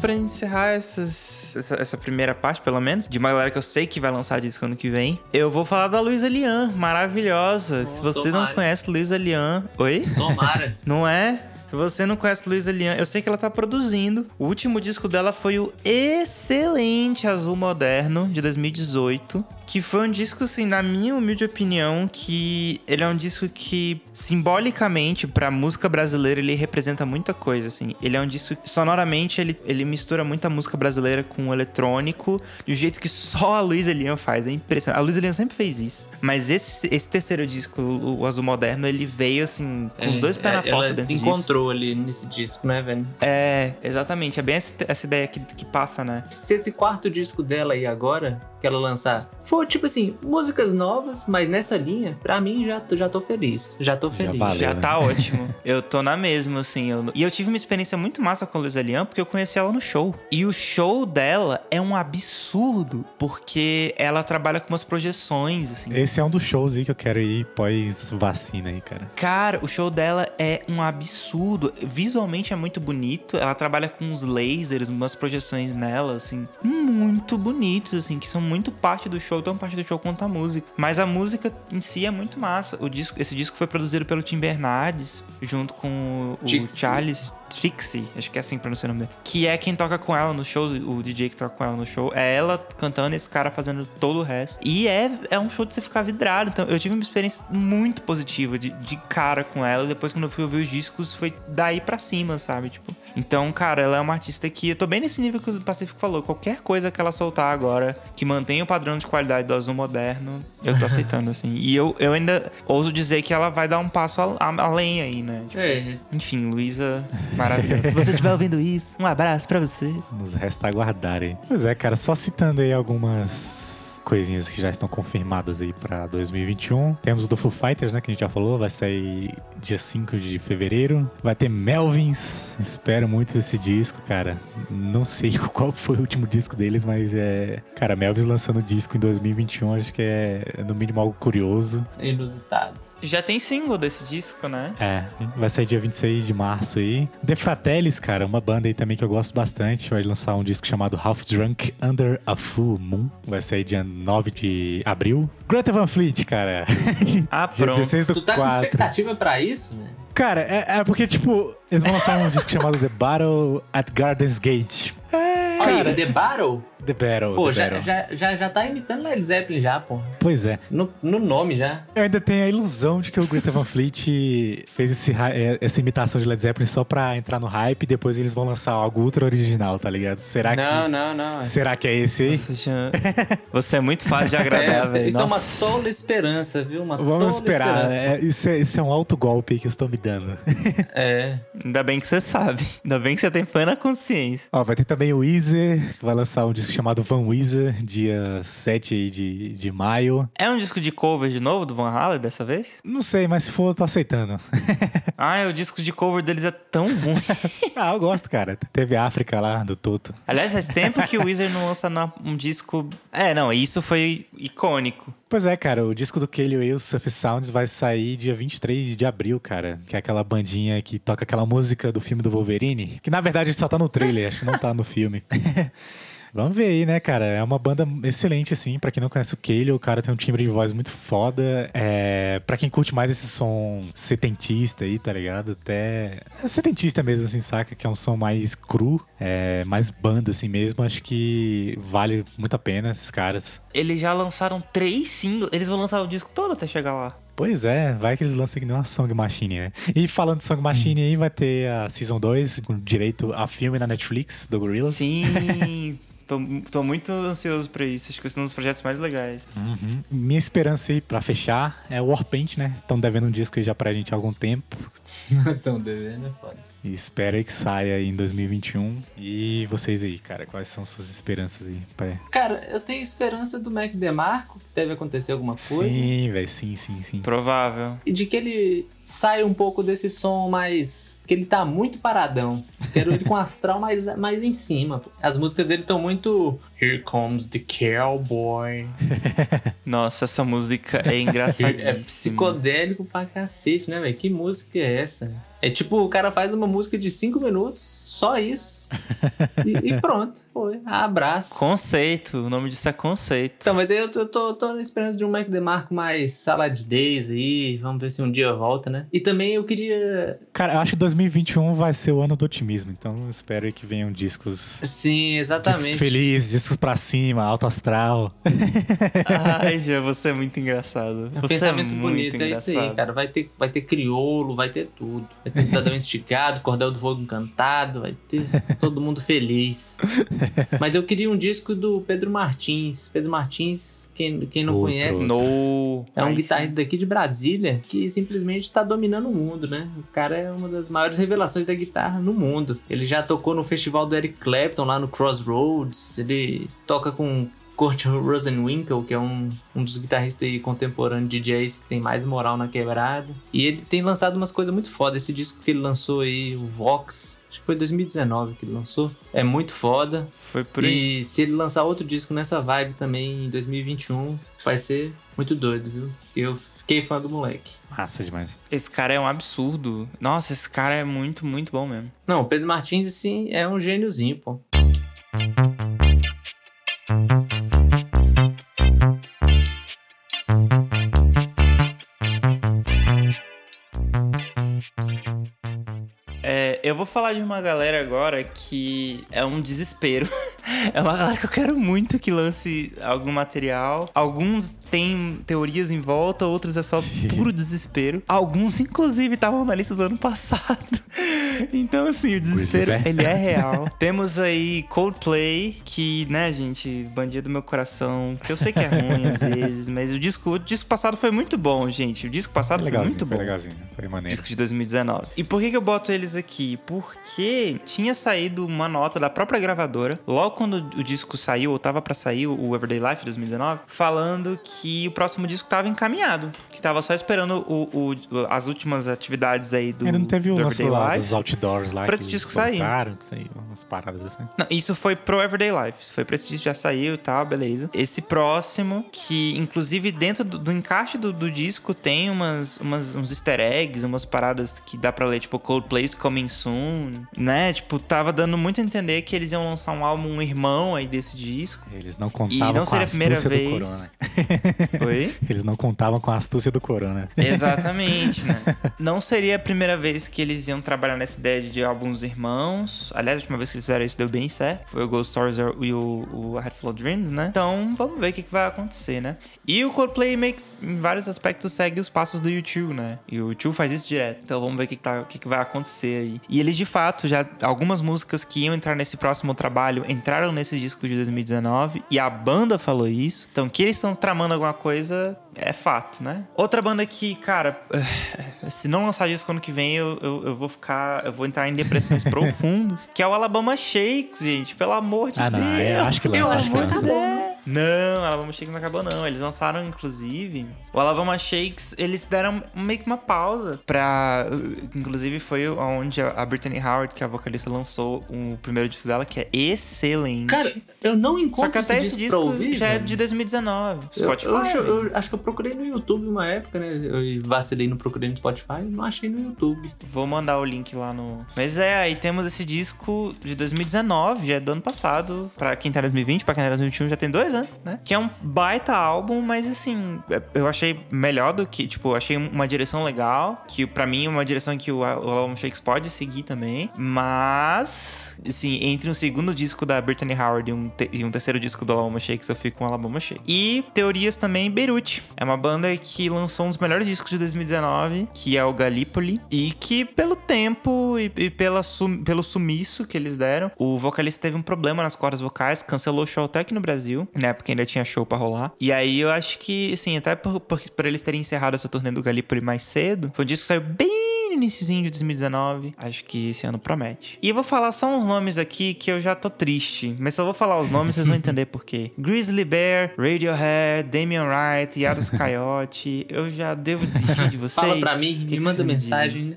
Pra encerrar essas- essa, essa primeira parte, pelo menos, de uma galera que eu sei que vai lançar disco ano que vem, eu vou falar da Luísa Lian, maravilhosa. Se você não tomara. conhece Luísa Lian. Oi? Tomara. Não é? Se você não conhece Luísa Lian, eu sei que ela tá produzindo. O último disco dela foi o excelente Azul Moderno, de 2018. Que foi um disco, assim, na minha humilde opinião, que ele é um disco que, simbolicamente, pra música brasileira, ele representa muita coisa, assim. Ele é um disco que, sonoramente, ele, ele mistura muita música brasileira com o eletrônico, um jeito que só a Luísa Lian faz. É impressionante. A Luísa Lian sempre fez isso. Mas esse, esse terceiro disco, o Azul Moderno, ele veio, assim, com os dois pés na É, porta Ela dentro se disso. encontrou ali nesse disco, né, velho? É, exatamente. É bem essa, essa ideia que, que passa, né? Se esse quarto disco dela aí agora que ela lançar for, tipo assim, músicas novas, mas nessa linha, pra mim já, já tô feliz. Já tô Já feliz. valeu. Já né? tá ótimo. Eu tô na mesma, assim. eu- E eu tive uma experiência muito massa com a Luísa Lian, porque eu conheci ela no show. E o show dela é um absurdo, porque ela trabalha com umas projeções, assim. Esse é um dos shows aí que eu quero ir pós-vacina aí, cara. Cara, o show dela é um absurdo. Visualmente é muito bonito. Ela trabalha com uns lasers, umas projeções nela, assim, muito bonitos, assim, que são muito parte do show, tão parte do show quanto a música. Mas a música em si é muito massa. O disco, esse disco foi produzido pelo Tim Bernardes, junto com o Dixie. Charles Trixie, acho que é assim pronuncia o nome dele. Que é quem toca com ela no show, o DJ que toca com ela no show. É ela cantando, esse cara fazendo todo o resto. E é, é um show de você ficar vidrado. Então, eu tive uma experiência muito positiva de, de cara com ela. E depois, quando eu fui ouvir os discos, foi daí pra cima, sabe? Tipo, então, cara, ela é uma artista que eu tô bem nesse nível que o Pacífico falou. Qualquer coisa que ela soltar agora que mantenha o padrão de qualidade do azul moderno, eu tô aceitando, assim. E eu, eu ainda ouso dizer que ela vai dar um passo a- a- além aí, né? Tipo, É, enfim, Luísa, maravilhosa. Se você estiver ouvindo isso, um abraço pra você. Nos resta aguardar aí. Pois é, cara, só citando aí algumas coisinhas que já estão confirmadas aí pra 2021. Temos o do Foo Fighters, né, que a gente já falou, vai sair dia 5 de fevereiro. Vai ter Melvins, espero muito esse disco, cara. Não sei qual foi o último disco deles, mas é... Cara, Melvins lançando disco em 2021, acho que é no mínimo algo curioso. inusitado. Já tem single desse disco, né? É, vai sair dia 26 de março aí. The Fratellis, cara, uma banda aí também que eu gosto bastante. Vai lançar um disco chamado Half Drunk Under a Full Moon. Vai sair dia 9 de abril. Greta Van Fleet, cara. Ah, dia pronto. 16 do Tu tá com 4. expectativa pra isso, né? Cara, é, é porque, tipo, eles vão lançar um disco chamado The Battle at Gardens Gate. Olha aí, The Battle? The Battle, Pô, The já, Battle. já, já, já tá imitando Led Zeppelin já, pô. Pois é. No, no nome já. Eu ainda tenho a ilusão de que o Greta Van Fleet fez esse é, essa imitação de Led Zeppelin só pra entrar no hype e depois eles vão lançar algo ultra original, tá ligado? Será Não, que. não, não. Será que é esse aí? Você, já- você é muito fácil de É, agradar, isso velho. isso é uma Nossa. tola esperança, viu? Uma Vamos tola esperar. esperança. É, isso, é, isso é um alto golpe que eu estou me dando. É. Ainda bem que você sabe. Ainda bem que você tem plena consciência. Ó, vai ter também o Weezer, que vai lançar um disco chamado Van Weezer, dia 7 aí de, de maio. É um disco de cover de novo do Van Halen dessa vez? Não sei, mas se for, eu tô aceitando. Ah, o disco de cover deles é tão ruim. ah, eu gosto, cara. Teve África lá, do Toto. Aliás, faz tempo que o Wizard não lança um disco. É, não, isso foi icônico. Pois é, cara, o disco do Kelly Whale, Surface Sounds, vai sair dia 23 de abril, cara. Que é aquela bandinha que toca aquela música do filme do Wolverine. Que na verdade só tá no trailer, acho que não tá no filme. Vamos ver aí, né, cara? É uma banda excelente, assim. Pra quem não conhece o Kelly, o cara tem um timbre de voz muito foda. É... Pra quem curte mais esse som setentista aí, tá ligado? Até. É setentista mesmo, assim, saca? Que é um som mais cru, é... mais banda, assim mesmo. Acho que vale muito a pena esses caras. Eles já lançaram três singles. Eles vão lançar o disco todo até chegar lá. Pois é, vai que eles lançam que nem uma Song Machine, né? E falando de Song Machine aí, vai ter a Season 2 com direito a filme na Netflix do Gorillaz. Sim. tô, tô muito ansioso pra isso. Acho que esse é um dos projetos mais legais. Uhum. Minha esperança aí pra fechar é o Warpaint, né? Estão devendo um disco aí já pra gente há algum tempo. Tão devendo, é foda. E espero aí que saia aí em 2021. E vocês aí, cara, quais são suas esperanças aí? Pra... Cara, eu tenho esperança do Mac DeMarco, deve acontecer alguma coisa. Sim, velho, sim, sim, sim. Provável. E de que ele saia um pouco desse som mais. que ele tá muito paradão. Quero ele com astral mais, mais em cima. pô. As músicas dele estão muito. Here comes the cowboy. Nossa, essa música é É engraçadíssima. psicodélico pra cacete, né, velho? Que música é essa? É tipo, o cara faz uma música de 5 minutos, só isso. E, e pronto. Foi. Abraço. Conceito. O nome disso é conceito. Então, mas aí eu tô, eu tô, tô na esperança de um Mac DeMarco mais saladez aí. Vamos ver se um dia volta, né? E também eu queria. Cara, eu acho que 2021 vai ser o ano do otimismo. Então eu espero aí que venham discos. Sim, Discos exatamente. felizes, discos pra cima, alto astral. Ai, já você é muito engraçado. É um Você pensamento é muito bonito, é isso aí, engraçado. cara. Vai ter, vai ter criolo, vai ter tudo. Vai ter cidadão esticado, cordel do fogo encantado, vai ter todo mundo feliz. Mas eu queria um disco do Pedro Martins. Pedro Martins, quem, quem não Outro. conhece, No. é um guitarrista daqui de Brasília que simplesmente está dominando o mundo, né? O cara é uma das maiores revelações da guitarra no mundo. Ele já tocou no festival do Eric Clapton lá no Crossroads. Ele toca com Kurt Rosenwinkel, que é um, um dos guitarristas aí contemporâneos DJs que tem mais moral na quebrada. E ele tem lançado umas coisas muito foda. Esse disco que ele lançou aí, o Vox, acho que foi 2019 que ele lançou. É muito foda. Foi por aí. E se ele lançar outro disco nessa vibe também em 2021, vai ser muito doido, viu? Eu fiquei fã do moleque. Massa demais. Esse cara é um absurdo. Nossa, esse cara é muito, muito bom mesmo. Não, o Pedro Martins, assim, é um gêniozinho, pô. Eu vou falar de uma galera agora que é um desespero. é uma galera que eu quero muito que lance algum material. Alguns têm teorias em volta, outros é só puro desespero. Alguns, inclusive, estavam na lista do ano passado. então, assim, o desespero, ele é real. Temos aí Coldplay, que, né, gente, bandido do meu coração, que eu sei que é ruim às vezes, mas o disco, o disco passado foi muito bom, gente. O disco passado Foi foi muito foi bom. legalzinho. Foi maneiro. Disco de 2019. E por que, que eu boto eles aqui? Porque tinha saído uma nota da própria gravadora, logo quando o disco saiu, ou tava pra sair, o Everyday Life 2019, falando que o próximo disco tava encaminhado. Que tava só esperando o, o- as últimas atividades aí do, Ainda não teve o lance Everyday lá Life. dos outdoors lá. Pra esse disco sair. tem umas paradas assim. Não, isso foi pro Everyday Life. Isso foi pra esse disco, já saiu e tal, beleza. Esse próximo, que inclusive dentro do, do encaixe do, do disco tem umas, umas, uns easter eggs, umas paradas que dá pra ler, tipo Coldplay's Coming Soon, né? Tipo, tava dando muito a entender que eles iam lançar um álbum, um irmão aí desse disco. Eles não contavam não com seria a primeira astúcia do vez. Corona. Oi? Eles não contavam com a astúcia do Corona. Exatamente, né? Não seria a primeira vez que eles iam trabalhar nessa ideia de álbuns irmãos. Aliás, a última vez que eles fizeram isso deu bem certo. Foi o Ghost Stories e o, o A Head Full of Dreams, né? Então, vamos ver o que, que vai acontecer, né? E o Coldplay que, em vários aspectos, segue os passos do YouTube, né? E o YouTube faz isso direto. Então, vamos ver o que, que, tá, que, que vai acontecer aí. E eles, de fato, já... Algumas músicas que iam entrar nesse próximo trabalho entraram nesse disco de 2019. E a banda falou isso. Então, que eles estão tramando alguma coisa é fato, né? Outra banda que, cara, se não lançar disco ano que vem, eu, eu, eu vou ficar. Eu vou entrar em depressões profundas. Que é o Alabama Shakes, gente. Pelo amor de Ah, não, Deus. é, acho que Eu lança, acho acho que lança. acabou. Não, Alabama Shakes não acabou, não. Eles lançaram, inclusive, o Alabama Shakes, eles deram meio que uma pausa pra. Inclusive, foi onde a Brittany Howard, que é a vocalista, lançou o primeiro disco dela, que é excelente. Cara, eu não Só encontro que até esse esse disco pra ouvir, já é de 2019. Eu- Spotify. Eu, acho, velho. eu acho que eu procurei no YouTube uma época, né? Eu vacilei no procurei no Spotify, não achei no YouTube. Vou mandar o link lá no. Mas é, aí temos esse disco de 2019, já é do ano passado. Pra quem tá em 2020, pra quem tá em 2021, já tem dois anos, né? Que é um baita álbum, mas assim, é- eu achei melhor do que. Tipo, achei uma direção legal. Que pra mim é uma direção que o, o Album Shakes pode seguir também. Mas, assim, entre um segundo disco da Brittany Howard e um, e um terceiro disco do Alabama Shakes, eu fico com Alabama Shakes. E teorias também, Beirute. É uma banda que lançou um dos melhores discos de 2019, que é o Gallipoli. E que, pelo tempo e, e pela sum- pelo sumiço que eles deram, o vocalista teve um problema nas cordas vocais, cancelou o show até aqui no Brasil, né? Porque ainda tinha show pra rolar. E aí eu acho que, assim, até por, por, por eles terem encerrado essa turnê do Gallipoli mais cedo, foi um disco que saiu bem no iniciozinho de 2019. Acho que esse ano promete. E eu vou falar só uns nomes aqui que eu já tô triste. Mas só vou falar os nomes, vocês vão entender por quê. Grizzly Bear, Radiohead, Damian Wright, Yados Coyote. Eu já devo desistir de vocês. Fala pra mim, que me que manda mensagem.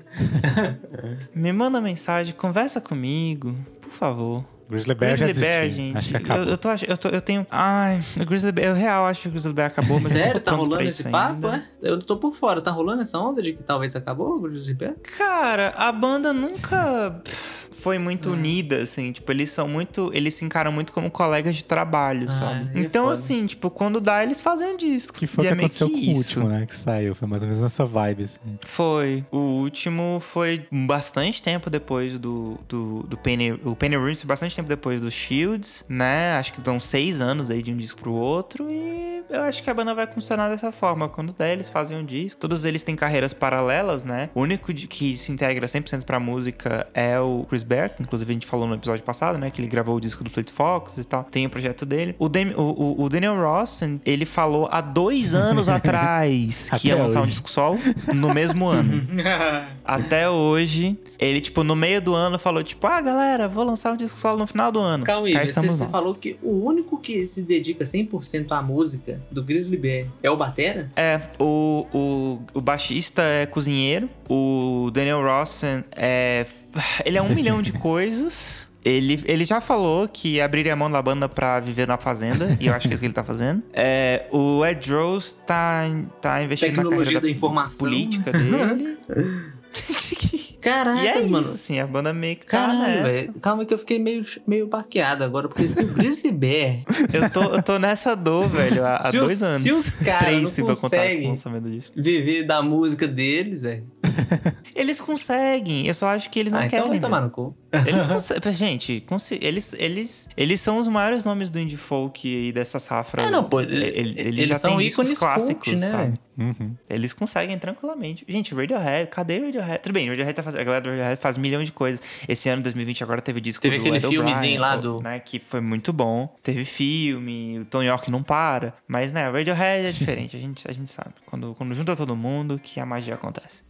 Me manda mensagem, conversa comigo, por favor. Grizzly Bear já Grizzly Bear, desisti. gente. Acho que acabou. Eu, eu, tô, eu, tô, eu tenho. Ai, o Grizzly Bear. Eu real acho que o Grizzly Bear acabou, mas eu não Sério, tô tá rolando pra esse papo, ainda. é? Eu tô por fora, tá rolando essa onda de que talvez acabou o Grizzly Bear? Cara, a banda nunca foi muito unida, assim. Tipo, eles são muito. Eles se encaram muito como colegas de trabalho, Ah, sabe? é Então, foda. assim, tipo, quando dá, eles fazem um disco. Que foi E o que é aconteceu com o último, né? Que saiu. Foi mais ou menos nessa vibe, assim. Foi. O último foi bastante tempo depois do, do, do Penny. O Penny Ruins foi bastante tempo depois do Shields, né? Acho que dão seis anos aí de um disco pro outro. E eu acho que a banda vai funcionar dessa forma. Quando der, eles fazem um disco. Todos eles têm carreiras paralelas, né? O único de- que se integra 100% pra música é o Chris Barry. Bear, que inclusive a gente falou no episódio passado, né? Que ele gravou o disco do Fleet Fox e tal. Tem o projeto dele. O, o, o- Daniel Ross, ele falou há dois anos atrás que ia Até lançar um hoje. disco solo no mesmo ano. Até hoje, ele, tipo, no meio do ano falou, tipo, ah, galera, vou lançar um disco solo no final do ano. Calma aí, você, você falou que o único que se dedica 100% à música do Grizzly Bear é o Batera? É, o, o, o baixista é cozinheiro, o Daniel Rossen é. Ele é um milhão de coisas. Ele, ele já falou que abriria a mão da banda pra viver na fazenda, e eu acho que é isso que ele tá fazendo. É, o Ed Rose tá, tá investindo na Tecnologia carreira da informação. política dele. Caracas, e é mano. isso, assim, a banda meio que tá Caralho, nessa. velho. Calma que eu fiquei meio, meio baqueado agora, porque se o Grizzly Bear Eu tô, eu tô nessa dor, velho, há, há Se os- dois anos. se os caras não conseguem- viver da música deles, velho. Eles conseguem, eu só acho que eles não Ah, então querem. vai tomar no cu. Eles conseguem. Gente, eles, eles, eles são os maiores nomes do indie folk aí dessa safra. É, não, pô, Ele- ele- Eles, eles já são ícones clássicos, cult, né, sabe? Uhum. Eles conseguem tranquilamente. Gente, Radiohead, cadê Radiohead? Tudo bem, Radiohead tá fazendo. A galera do Radiohead faz milhão de coisas. Esse ano, 2020, agora teve disco Teve aquele Ed filmezinho lá do- Né, que foi muito bom. Teve filme, o Tom York não para. Mas, né, Radiohead é diferente, a gente, a gente sabe. Quando, quando junta todo mundo, que a magia acontece.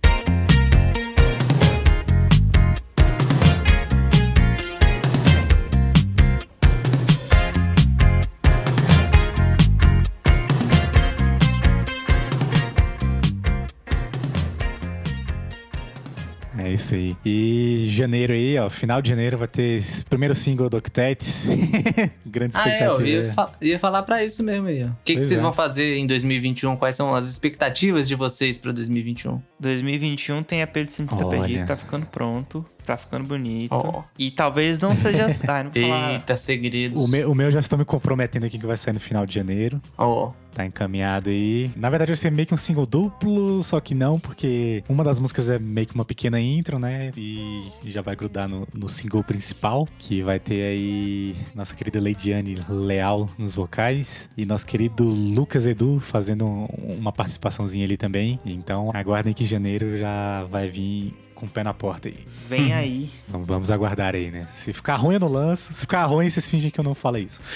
Isso aí. E janeiro aí, ó, final de janeiro vai ter esse primeiro single do Octetes. Grande Ah, é, eu expectativa. ia, fa- ia falar pra isso mesmo aí, ó. O que, que vocês é. vão fazer em 2021? Quais são as expectativas de vocês pra 2021? 2021 tem apelo de cientista Olha. perdido, tá ficando pronto, tá ficando bonito. Ó. E talvez não seja. Ai, não falar. Eita, segredos. O meu, o meu já estou me comprometendo aqui que vai sair no final de janeiro. Ó. Tá encaminhado aí. Na verdade, vai ser meio que um single duplo, só que não, porque uma das músicas é meio que uma pequena intro, né? E já vai grudar no, no single principal, que vai ter aí nossa querida Leidiane Leal nos vocais e nosso querido Lucas Edu fazendo um- uma participaçãozinha ali também. Então, aguardem que janeiro já vai vir com o pé na porta aí. Vem aí. Vamos, vamos aguardar aí, né? Se ficar ruim, eu não lanço. Se ficar ruim, vocês fingem que eu não falei isso.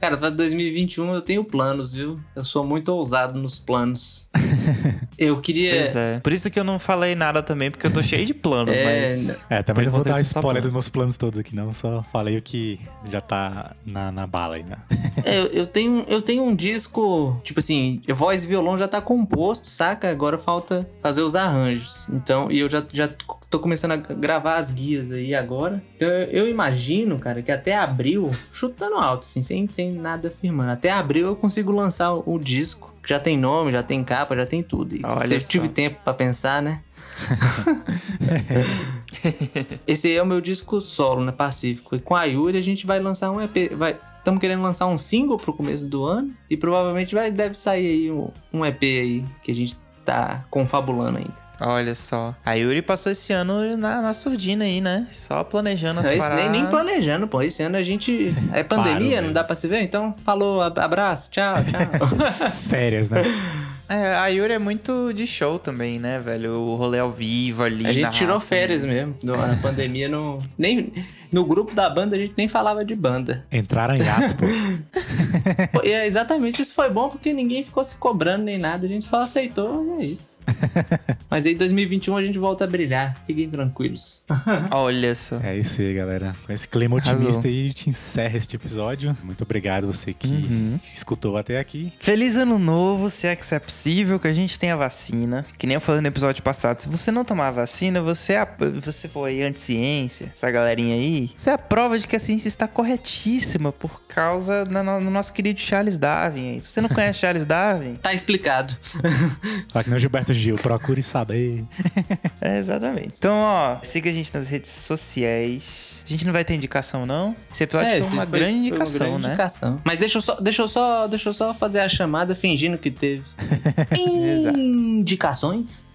Cara, pra 2021 eu tenho planos, viu? Eu sou muito ousado nos planos. Eu queria. Pois é. Por isso que eu não falei nada também, porque eu tô cheio de planos, É, mas. É, também não vou dar spoiler dos meus planos todos aqui, não. Só falei o que já tá na, na bala aí, né? É, eu, eu tenho, eu tenho um disco, tipo assim, voz e violão já tá composto, saca? Agora falta fazer os arranjos. Então, e eu já, já tô começando a gravar as guias aí agora. Então, eu, eu imagino, cara, que até abril, chutando alto, assim, sem, sem nada afirmando, até abril eu consigo lançar o, o disco. que Já tem nome, já tem capa, já tem tudo. E Olha eu tive só. tempo pra pensar, né? Esse aí é o meu disco solo, né? Pacífico. E com a Yuri a gente vai lançar um EP. Vai... Estamos querendo lançar um single pro começo do ano. E provavelmente vai, deve sair aí um, um EP aí que a gente tá confabulando ainda. Olha só. A Yuri passou esse ano na, na surdina aí, né? Só planejando as paradas. nem, nem planejando, pô. Esse ano a gente. É pandemia, Parou, não dá pra se ver? Então, falou, ab- abraço, tchau, tchau. Férias, né? É, a Yuri é muito de show também, né, velho? O rolê ao vivo ali. a gente na tirou raça, férias né? mesmo. A pandemia não. Nem, no grupo da banda a gente nem falava de banda. Entraram em ato, pô. E é exatamente isso foi bom porque ninguém ficou se cobrando nem nada, a gente só aceitou e é isso. Mas aí 2021 a gente volta a brilhar, fiquem tranquilos. Olha só. É isso aí, galera. Com esse clima Arrasou. otimista aí, a gente encerra este episódio. Muito obrigado você que Uhum. escutou até aqui. Feliz ano novo, se é que isso é possível, que a gente tenha vacina. Que nem eu falei no episódio passado, se você não tomar a vacina, você, é a- você foi anti-ciência, essa galerinha aí, isso é a prova de que a ciência está corretíssima por causa do no- do nosso querido Charles Darwin. aí. Se você não conhece Charles Darwin, Tá explicado. Só que não Gilberto Gil, procure saber. É, exatamente. Então, ó, siga a gente nas redes sociais. A gente não vai ter indicação, não? Esse episódio foi esse uma foi- grande foi uma indicação, grande né? indicação. Mas deixa eu, só, deixa, eu só, deixa eu só fazer a chamada fingindo que teve. Exato. Indicações?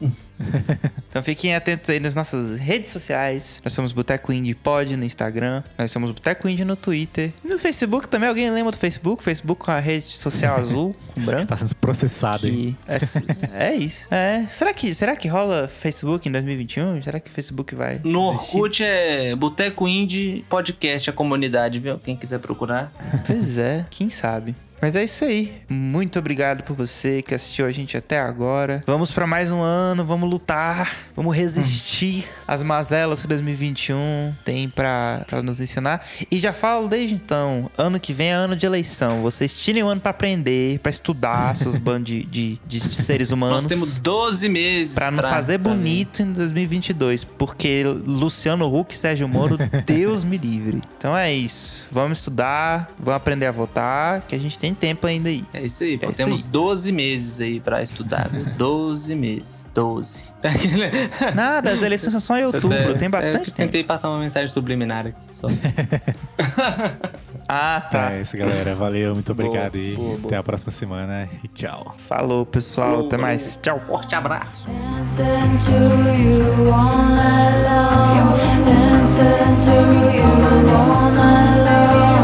Então fiquem atentos aí nas nossas redes sociais. Nós somos Boteco Indie Pod no Instagram. Nós somos Boteco Indie no Twitter. E no Facebook também. Alguém lembra do Facebook? Facebook com a rede social azul branco. está sendo processado aí. Que é, é isso. É. Será que, será que rola Facebook em 2021? Será que o Facebook vai. No existir? Orkut é Boteco Indie Podcast, a comunidade, viu? Quem quiser procurar. Pois é, quem sabe. Mas é isso aí. Muito obrigado por você que assistiu a gente até agora. Vamos pra mais um ano, vamos lutar, vamos resistir às mazelas que 2021 tem pra, pra nos ensinar. E já falo desde então, ano que vem é ano de eleição. Vocês tirem o ano pra aprender, pra estudar, seus bandos de, de, de seres humanos. Nós temos 12 meses. Pra não fazer pra bonito em 2022, porque Luciano Huck e Sérgio Moro, Deus me livre. Então é isso. Vamos estudar, vamos aprender a votar, que a gente tem tempo ainda aí. É isso aí, pô. É isso Temos aí. 12 meses aí pra estudar, viu? 12 meses. 12. Nada, as eleições são só em outubro, tem É, eu bastante tempo. Tentei passar uma mensagem subliminar aqui. Só. Ah, tá. É isso, galera. Valeu, muito obrigado aí. boa, boa. Até a próxima semana e tchau. Falou, pessoal. Até mais. Tchau. Forte abraço. Dancing to you all night long. Dancing to you all night long.